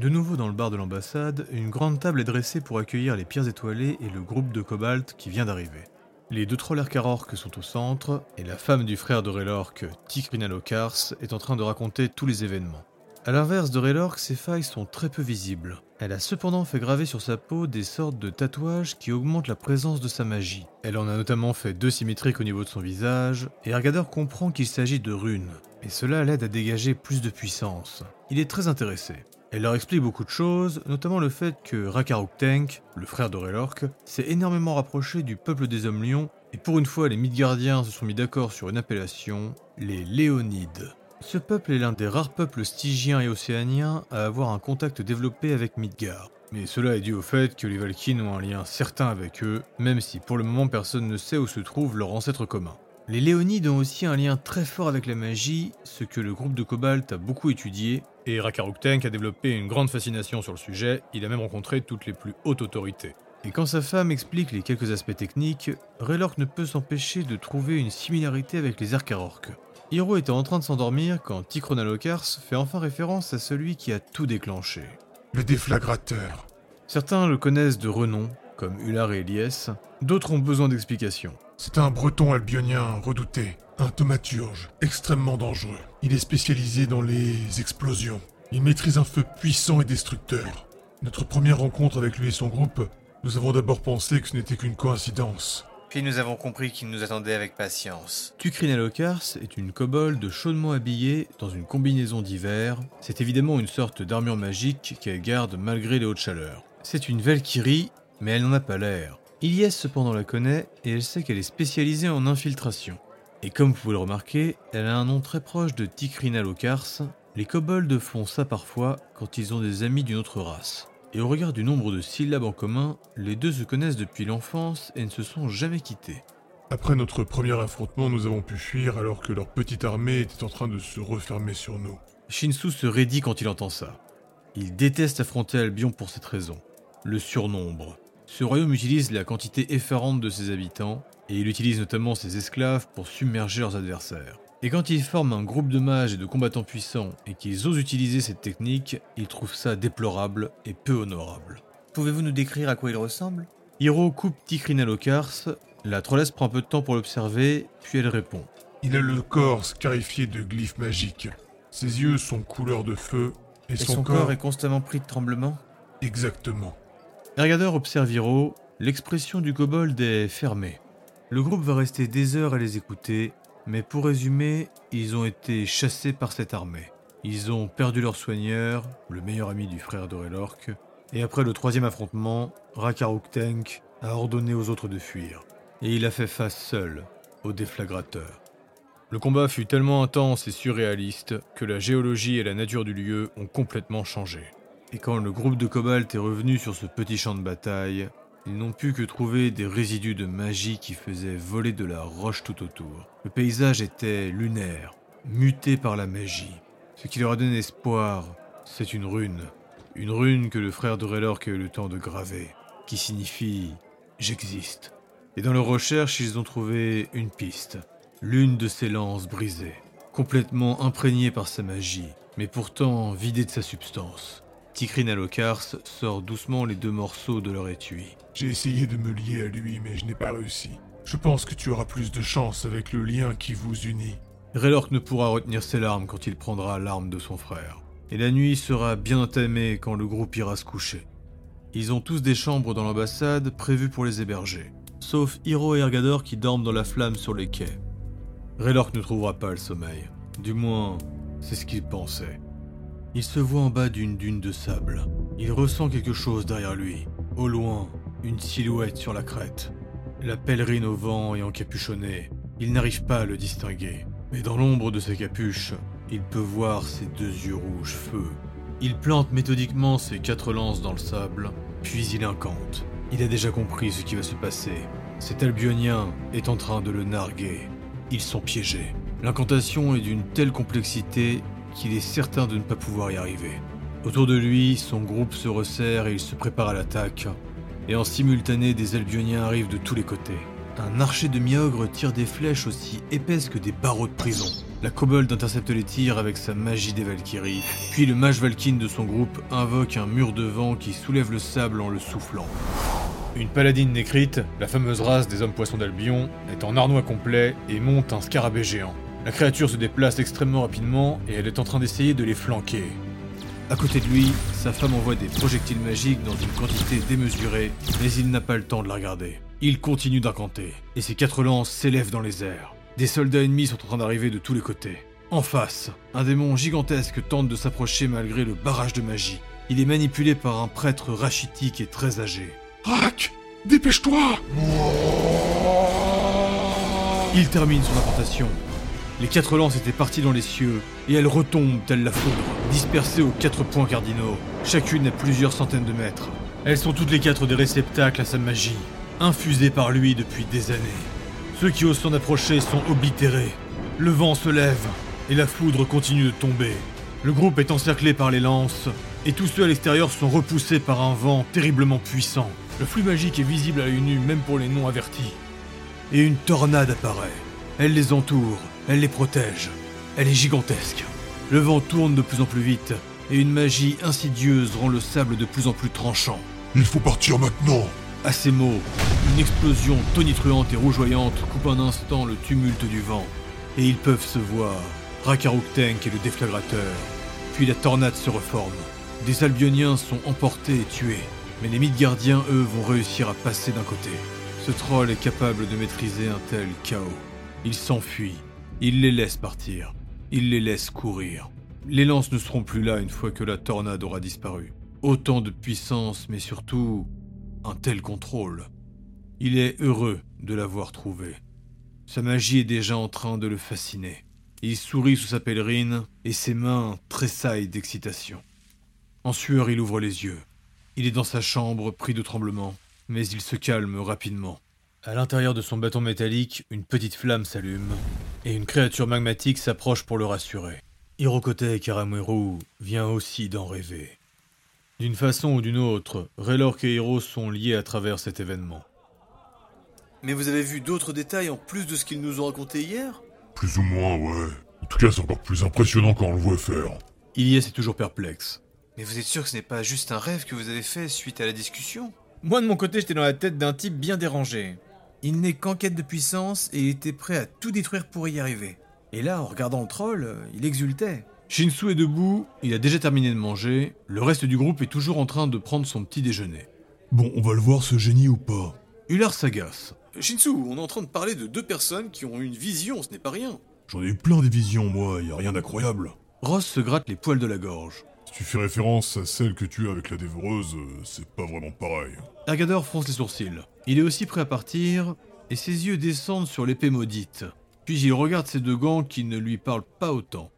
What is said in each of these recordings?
De nouveau dans le bar de l'ambassade, une grande table est dressée pour accueillir les pierres étoilées et le groupe de Cobalt qui vient d'arriver. Les deux trolls Karork sont au centre, et la femme du frère de Raylork, Tikrina Lokars, est en train de raconter tous les événements. A l'inverse de Raylork, ses failles sont très peu visibles. Elle a cependant fait graver sur sa peau des sortes de tatouages qui augmentent la présence de sa magie. Elle en a notamment fait deux symétriques au niveau de son visage, et Argador comprend qu'il s'agit de runes, et cela l'aide à dégager plus de puissance. Il est très intéressé. Elle leur explique beaucoup de choses, notamment le fait que Rakaruk Tank, le frère de Raylork, s'est énormément rapproché du peuple des hommes lions, et pour une fois les Midgardiens se sont mis d'accord sur une appellation, les Léonides. Ce peuple est l'un des rares peuples stygiens et océaniens à avoir un contact développé avec Midgard. Mais cela est dû au fait que les Valkynes ont un lien certain avec eux, même si pour le moment personne ne sait où se trouve leur ancêtre commun. Les Léonides ont aussi un lien très fort avec la magie, ce que le groupe de Cobalt a beaucoup étudié, et Rakaruk Tank a développé une grande fascination sur le sujet, il a même rencontré toutes les plus hautes autorités. Et quand sa femme explique les quelques aspects techniques, Raylork ne peut s'empêcher de trouver une similarité avec les Arkarork. Hiro était en train de s'endormir quand Tikronalokars fait enfin référence à celui qui a tout déclenché. Le déflagrateur. Certains le connaissent de renom, comme Ular et Elias, d'autres ont besoin d'explications. C'est un breton albionien redouté, un thaumaturge, extrêmement dangereux. Il est spécialisé dans les explosions. Il maîtrise un feu puissant et destructeur. Notre première rencontre avec lui et son groupe, nous avons d'abord pensé que ce n'était qu'une coïncidence. Puis nous avons compris qu'il nous attendait avec patience. Tukrinalokars est une kobold chaudement habillée dans une combinaison d'hiver. C'est évidemment une sorte d'armure magique qu'elle garde malgré les hautes chaleurs. C'est une Valkyrie, mais elle n'en a pas l'air. Ilyes cependant la connaît et elle sait qu'elle est spécialisée en infiltration. Et comme vous pouvez le remarquer, elle a un nom très proche de Tikrinalokars. Les kobolds font ça parfois quand ils ont des amis d'une autre race. Et au regard du nombre de syllabes en commun, les deux se connaissent depuis l'enfance et ne se sont jamais quittés. Après notre premier affrontement, nous avons pu fuir alors que leur petite armée était en train de se refermer sur nous. Shinsu se raidit quand il entend ça. Il déteste affronter Albion pour cette raison. Le surnombre. Ce royaume utilise la quantité effarante de ses habitants, et il utilise notamment ses esclaves pour submerger leurs adversaires. Et quand ils forment un groupe de mages et de combattants puissants et qu'ils osent utiliser cette technique, ils trouvent ça déplorable et peu honorable. Pouvez-vous nous décrire à quoi il ressemble? Hiro coupe Tikrina Lokars, la trollesse prend un peu de temps pour l'observer, puis elle répond. Il a le corps scarifié de glyphes magiques. Ses yeux sont couleur de feu, et, Et son, corps... est constamment pris de tremblements? Exactement. Ergador observe Hiro, l'expression du kobold est fermée. Le groupe va rester des heures à les écouter, mais pour résumer, ils ont été chassés par cette armée. Ils ont perdu leur soigneur, le meilleur ami du frère de Relork, et après le troisième affrontement, Rakaruk Tank a ordonné aux autres de fuir. Et il a fait face seul au déflagrateur. Le combat fut tellement intense et surréaliste que la géologie et la nature du lieu ont complètement changé. Et quand le groupe de Cobalt est revenu sur ce petit champ de bataille, ils n'ont pu que trouver des résidus de magie qui faisaient voler de la roche tout autour. Le paysage était lunaire, muté par la magie. Ce qui leur a donné espoir, c'est une rune. Une rune que le frère de Raylork a eu le temps de graver, qui signifie J'existe. Et dans leurs recherches, ils ont trouvé une piste. L'une de ses lances brisées, complètement imprégnée par sa magie, mais pourtant vidée de sa substance. Tikrina Lokars sort doucement les deux morceaux de leur étui. J'ai essayé de me lier à lui, mais je n'ai pas réussi. Je pense que tu auras plus de chance avec le lien qui vous unit. Raylork ne pourra retenir ses larmes quand il prendra l'arme de son frère. Et la nuit sera bien entamée quand le groupe ira se coucher. Ils ont tous des chambres dans l'ambassade prévues pour les héberger. Sauf Hiro et Ergador qui dorment dans la flamme sur les quais. Raylork ne trouvera pas le sommeil. Du moins, c'est ce qu'il pensait. Il se voit en bas d'une dune de sable. Il ressent quelque chose derrière lui. Au loin, une silhouette sur la crête. La pèlerine au vent et encapuchonnée. Il n'arrive pas à le distinguer. Mais dans l'ombre de sa capuche, il peut voir ses deux yeux rouges feu. Il plante méthodiquement ses quatre lances dans le sable, puis il incante. Il a déjà compris ce qui va se passer. Cet albionien est en train de le narguer. Ils sont piégés. L'incantation est d'une telle complexité qu'il est certain de ne pas pouvoir y arriver. Autour de lui, son groupe se resserre et il se prépare à l'attaque. Et en simultané, des albioniens arrivent de tous les côtés. Un archer de miogre tire des flèches aussi épaisses que des barreaux de prison. La kobold intercepte les tirs avec sa magie des Valkyries, puis le mage Valkyne de son groupe invoque un mur de vent qui soulève le sable en le soufflant. Une paladine nécrite, la fameuse race des hommes poissons d'Albion, est en arnois complet et monte un scarabée géant. La créature se déplace extrêmement rapidement et elle est en train d'essayer de les flanquer. À côté de lui, sa femme envoie des projectiles magiques dans une quantité démesurée, mais il n'a pas le temps de la regarder. Il continue d'incanter, et ses quatre lances s'élèvent dans les airs. Des soldats ennemis sont en train d'arriver de tous les côtés. En face, un démon gigantesque tente de s'approcher malgré le barrage de magie. Il est manipulé par un prêtre rachitique et très âgé. Rack Dépêche-toi Il termine son incantation, les quatre lances étaient parties dans les cieux, et elles retombent telles la foudre, dispersées aux quatre points cardinaux, chacune à plusieurs centaines de mètres. Elles sont toutes les quatre des réceptacles à sa magie, infusées par lui depuis des années. Ceux qui osent s'en approcher sont oblitérés. Le vent se lève, et la foudre continue de tomber. Le groupe est encerclé par les lances, et tous ceux à l'extérieur sont repoussés par un vent terriblement puissant. Le flux magique est visible à l'œil nu même pour les non avertis. Et une tornade apparaît. Elle les entoure, elle les protège. Elle est gigantesque. Le vent tourne de plus en plus vite, et une magie insidieuse rend le sable de plus en plus tranchant. Il faut partir maintenant À ces mots, une explosion tonitruante et rougeoyante coupe un instant le tumulte du vent. Et ils peuvent se voir, Rakaruk Tank et le déflagrateur. Puis la tornade se reforme. Des Albioniens sont emportés et tués, mais les Midgardiens, eux, vont réussir à passer d'un côté. Ce troll est capable de maîtriser un tel chaos. Il s'enfuit, il les laisse partir. Il les laisse courir. Les lances ne seront plus là une fois que la tornade aura disparu. Autant de puissance, mais surtout un tel contrôle. Il est heureux de l'avoir trouvé. Sa magie est déjà en train de le fasciner. Il sourit sous sa pèlerine et ses mains tressaillent d'excitation. En sueur, il ouvre les yeux. Il est dans sa chambre, pris de tremblement, mais il se calme rapidement. À l'intérieur de son bâton métallique, une petite flamme s'allume, et une créature magmatique s'approche pour le rassurer. Hirokote Karameru vient aussi d'en rêver. D'une façon ou d'une autre, Raylork et Hiro sont liés à travers cet événement. Mais vous avez vu d'autres détails en plus de ce qu'ils nous ont raconté hier? Plus ou moins, ouais. En tout cas, c'est encore plus impressionnant quand on le voit faire. Ilyes est toujours perplexe. Mais vous êtes sûr que ce n'est pas juste un rêve que vous avez fait suite à la discussion? Moi de mon côté, j'étais dans la tête d'un type bien dérangé. Il n'est qu'en quête de puissance et il était prêt à tout détruire pour y arriver. Et là, en regardant le troll, il exultait. Shinsu est debout, il a déjà terminé de manger, le reste du groupe est toujours en train de prendre son petit déjeuner. Bon, on va le voir ce génie ou pas Ular s'agace. Shinsu, on est en train de parler de deux personnes qui ont eu une vision, ce n'est pas rien. J'en ai eu plein des visions, moi, y a rien d'incroyable. Ross se gratte les poils de la gorge. Si tu fais référence à celle que tu as avec la dévoreuse, euh, c'est pas vraiment pareil. Ergador fronce les sourcils. Il est aussi prêt à partir, et ses yeux descendent sur l'épée maudite. Puis il regarde ses deux gants qui ne lui parlent pas autant.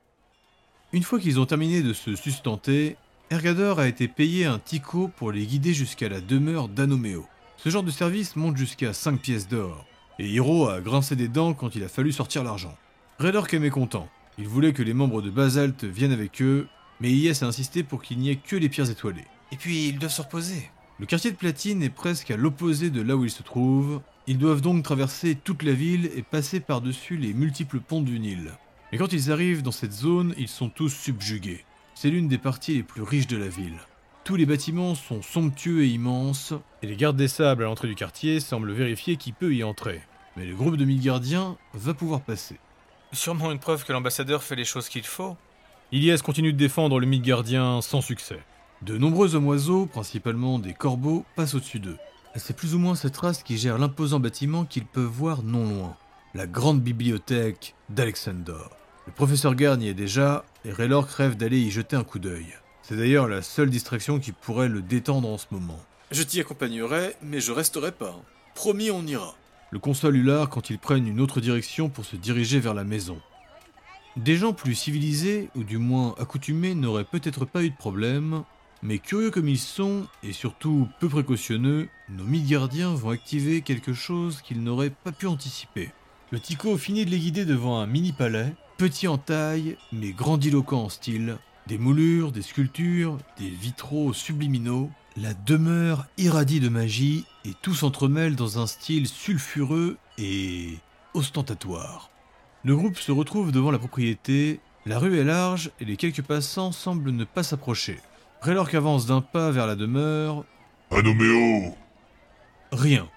Une fois qu'ils ont terminé de se sustenter, Ergador a été payé un tico pour les guider jusqu'à la demeure d'Anoméo. Ce genre de service monte jusqu'à 5 pièces d'or, et Hiro a grincé des dents quand il a fallu sortir l'argent. Redork est mécontent. Il voulait que les membres de Basalt viennent avec eux, mais Ies a insisté pour qu'il n'y ait que les pierres étoilées. Et puis, ils doivent se reposer. Le quartier de Platine est presque à l'opposé de là où ils se trouvent. Ils doivent donc traverser toute la ville et passer par-dessus les multiples ponts du Nil. Et quand ils arrivent dans cette zone, ils sont tous subjugués. C'est l'une des parties les plus riches de la ville. Tous les bâtiments sont somptueux et immenses, et les gardes des sables à l'entrée du quartier semblent vérifier qui peut y entrer. Mais le groupe de mille gardiens va pouvoir passer. Sûrement une preuve que l'ambassadeur fait les choses qu'il faut. Ilias continue de défendre le mythe gardien sans succès. De nombreux hommes oiseaux, principalement des corbeaux, passent au-dessus d'eux. C'est plus ou moins cette race qui gère l'imposant bâtiment qu'ils peuvent voir non loin. La grande bibliothèque d'Alexandor. Le professeur Garn y est déjà, et Raylor rêve d'aller y jeter un coup d'œil. C'est d'ailleurs la seule distraction qui pourrait le détendre en ce moment. Je t'y accompagnerai, mais je resterai pas. Promis, on ira. Le console Ular quand ils prennent une autre direction pour se diriger vers la maison. Des gens plus civilisés, ou du moins accoutumés, n'auraient peut-être pas eu de problème, mais curieux comme ils sont, et surtout peu précautionneux, nos gardiens vont activer quelque chose qu'ils n'auraient pas pu anticiper. Le Tico finit de les guider devant un mini-palais, petit en taille, mais grandiloquent en style, des moulures, des sculptures, des vitraux subliminaux, la demeure irradie de magie, et tout s'entremêle dans un style sulfureux et ostentatoire. Le groupe se retrouve devant la propriété, la rue est large et les quelques passants semblent ne pas s'approcher. Raylork avance d'un pas vers la demeure, Anoméo rien.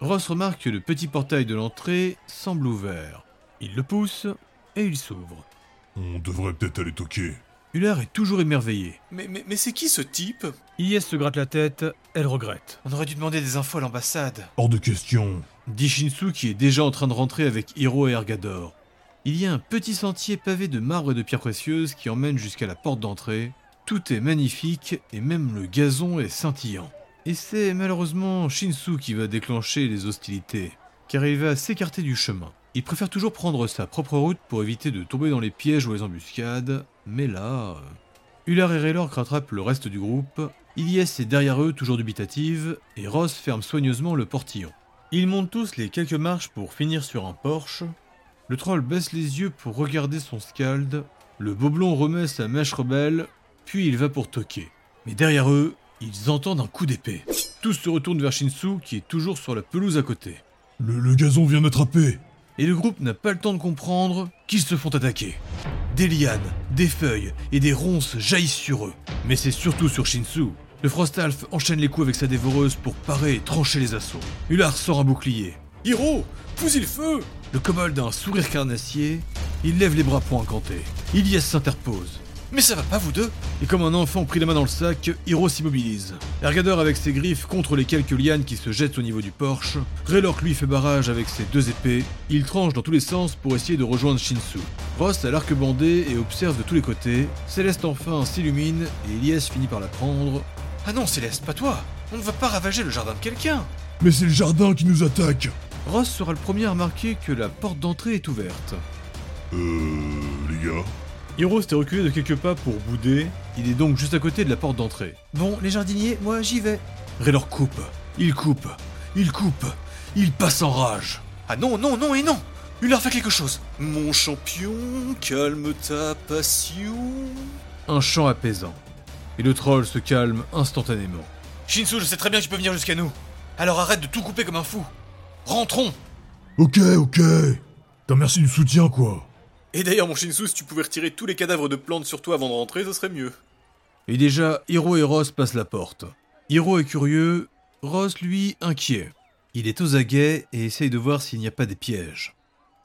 Ross remarque que le petit portail de l'entrée semble ouvert. Il le pousse et il s'ouvre. On devrait peut-être aller toquer. Hullard est toujours émerveillé. Mais, mais, mais c'est qui ce type? Ilyes se gratte la tête, elle regrette. On aurait dû demander des infos à l'ambassade. Hors de question. Dit Shinsu qui est déjà en train de rentrer avec Hiro et Ergador. Il y a un petit sentier pavé de marbre et de pierres précieuses qui emmène jusqu'à la porte d'entrée. Tout est magnifique et même le gazon est scintillant. Et c'est malheureusement Shinsu qui va déclencher les hostilités, car il va s'écarter du chemin. Il préfère toujours prendre sa propre route pour éviter de tomber dans les pièges ou les embuscades, mais là... euh, Ular et Raylork rattrapent le reste du groupe, Ilyes est derrière eux toujours dubitative, et Ross ferme soigneusement le portillon. Ils montent tous les quelques marches pour finir sur un porche. Le troll baisse les yeux pour regarder son scald, le boblon remet sa mèche rebelle, puis il va pour toquer. Mais derrière eux, ils entendent un coup d'épée. Tous se retournent vers Shinsu qui est toujours sur la pelouse à côté. Le, le gazon vient d'attraper. Et le groupe n'a pas le temps de comprendre qu'ils se font attaquer. Des lianes, des feuilles et des ronces jaillissent sur eux. Mais c'est surtout sur Shinsu. Le Frostalf enchaîne les coups avec sa dévoreuse pour parer et trancher les assauts. Ular sort un bouclier. Hiro Fusille le feu Le kobold a un sourire carnassier. Il lève les bras pour incanter. Ilyes s'interpose. Mais ça va pas, vous deux Et comme un enfant pris la main dans le sac, Hiro s'immobilise. Ergador avec ses griffes contre les quelques lianes qui se jettent au niveau du porche. Raylork lui fait barrage avec ses deux épées. Il tranche dans tous les sens pour essayer de rejoindre Shinsu. Ross a l'arc bandé et observe de tous les côtés. Céleste enfin s'illumine et Elias finit par la prendre. Ah non, Céleste, pas toi On ne va pas ravager le jardin de quelqu'un Mais c'est le jardin qui nous attaque. Ross sera le premier à remarquer que la porte d'entrée est ouverte. Euh... Les gars Hiro s'était reculé de quelques pas pour bouder. Il est donc juste à côté de la porte d'entrée. Bon, les jardiniers, moi j'y vais. Raylor coupe, il coupe, il coupe, il passe en rage. Ah non, non, non et non Ular fait quelque chose Mon champion, calme ta passion. Un chant apaisant. Et le troll se calme instantanément. Shinsu, je sais très bien que tu peux venir jusqu'à nous. Alors arrête de tout couper comme un fou. Rentrons Ok, ok. T'as merci du soutien, quoi. Et d'ailleurs, mon Shinsu, si tu pouvais retirer tous les cadavres de plantes sur toi avant de rentrer, ce serait mieux. Et déjà, Hiro et Ross passent la porte. Hiro est curieux, Ross, lui, inquiet. Il est aux aguets et essaye de voir s'il n'y a pas des pièges.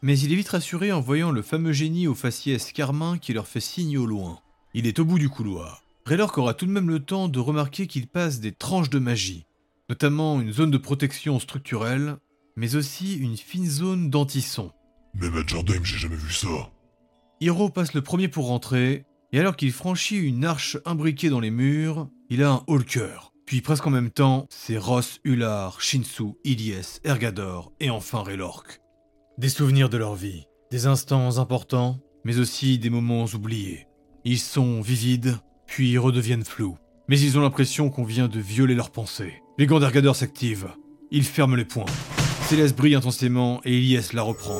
Mais il est vite rassuré en voyant le fameux génie au faciès carmin qui leur fait signe au loin. Il est au bout du couloir. Raylork aura tout de même le temps de remarquer qu'il passe des tranches de magie, notamment une zone de protection structurelle, mais aussi une fine zone d'anti-son. Même à Jardin, j'ai jamais vu ça. Hiro passe le premier pour rentrer, et alors qu'il franchit une arche imbriquée dans les murs, il a un haut le cœur. Puis presque en même temps, c'est Ross, Ular, Shinsu, Ilyes, Ergador et enfin Raylork. Des souvenirs de leur vie, des instants importants, mais aussi des moments oubliés. Ils sont vivides, puis redeviennent flous. Mais ils ont l'impression qu'on vient de violer leurs pensées. Les gants d'Ergador s'activent. Il ferme les poings. Céleste brille intensément et Ilyes la reprend.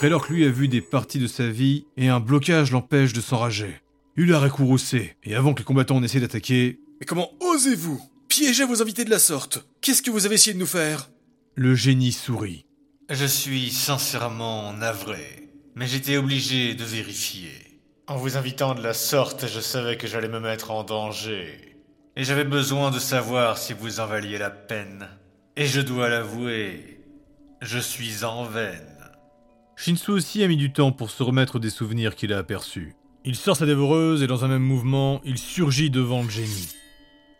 Raylork lui a vu des parties de sa vie et un blocage l'empêche de s'enrager. Ular est courroucé, et avant que les combattants n'essaient d'attaquer, Mais comment osez-vous piéger vos invités de la sorte? Qu'est-ce que vous avez essayé de nous faire? Le génie sourit. Je suis sincèrement navré, mais j'étais obligé de vérifier. En vous invitant de la sorte, je savais que j'allais me mettre en danger. Et j'avais besoin de savoir si vous en valiez la peine. Et je dois l'avouer, je suis en veine. Shinsu aussi a mis du temps pour se remettre des souvenirs qu'il a aperçus. Il sort sa dévoreuse et dans un même mouvement, il surgit devant le génie.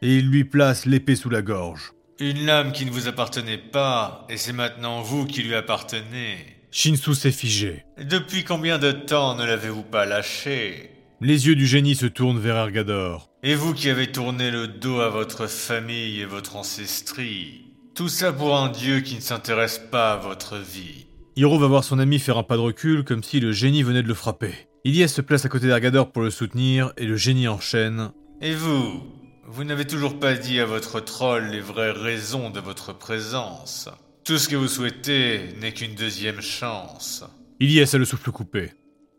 Et il lui place l'épée sous la gorge. Une lame qui ne vous appartenait pas, et c'est maintenant vous qui lui appartenez. Shinsu s'est figé. Depuis combien de temps ne l'avez-vous pas lâché? Les yeux du génie se tournent vers Ergador. Et vous qui avez tourné le dos à votre famille et votre ancestrie, tout ça pour un dieu qui ne s'intéresse pas à votre vie. Hiro va voir son ami faire un pas de recul comme si le génie venait de le frapper. Ilyes se place à côté d'Ergador pour le soutenir et le génie enchaîne. Et vous Vous n'avez toujours pas dit à votre troll les vraies raisons de votre présence. Tout ce que vous souhaitez n'est qu'une deuxième chance. Ilyes a le souffle coupé.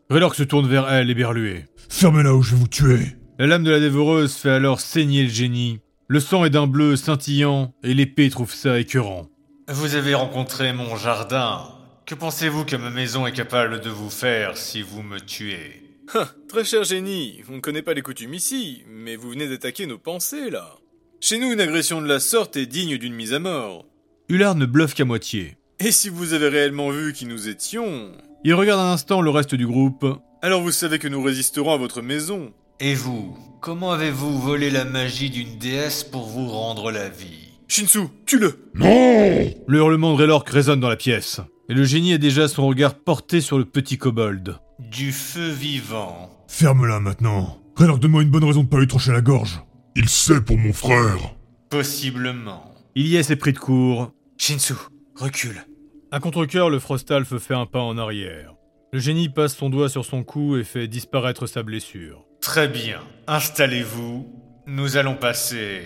Raylork se tourne vers elle éberlué. Fermez-la ou je vais vous tuer. La lame de la dévoreuse fait alors saigner le génie. Le sang est d'un bleu scintillant et l'épée trouve ça écœurant. Vous avez rencontré mon jardin. Que pensez-vous que ma maison est capable de vous faire si vous me tuez? Ah, très cher génie, on ne connaît pas les coutumes ici, mais vous venez d'attaquer nos pensées, là. Chez nous, une agression de la sorte est digne d'une mise à mort. Hullard ne bluffe qu'à moitié. Et si vous avez réellement vu qui nous étions, Il regarde un instant le reste du groupe. alors vous savez que nous résisterons à votre maison. Et vous Comment avez-vous volé la magie d'une déesse pour vous rendre la vie? Shinsu, tue-le Non Le hurlement de Raylork résonne dans la pièce. Et le génie a déjà son regard porté sur le petit kobold. Du feu vivant. Ferme-la maintenant. Raylork, donne-moi une bonne raison de pas lui trancher la gorge. Il sait pour mon frère. Possiblement. Ilyes est pris de court. Shinsu, recule. À contre-cœur, le Frostalf fait un pas en arrière. Le génie passe son doigt sur son cou et fait disparaître sa blessure. Très bien. Installez-vous. Nous allons passer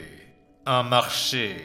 un marché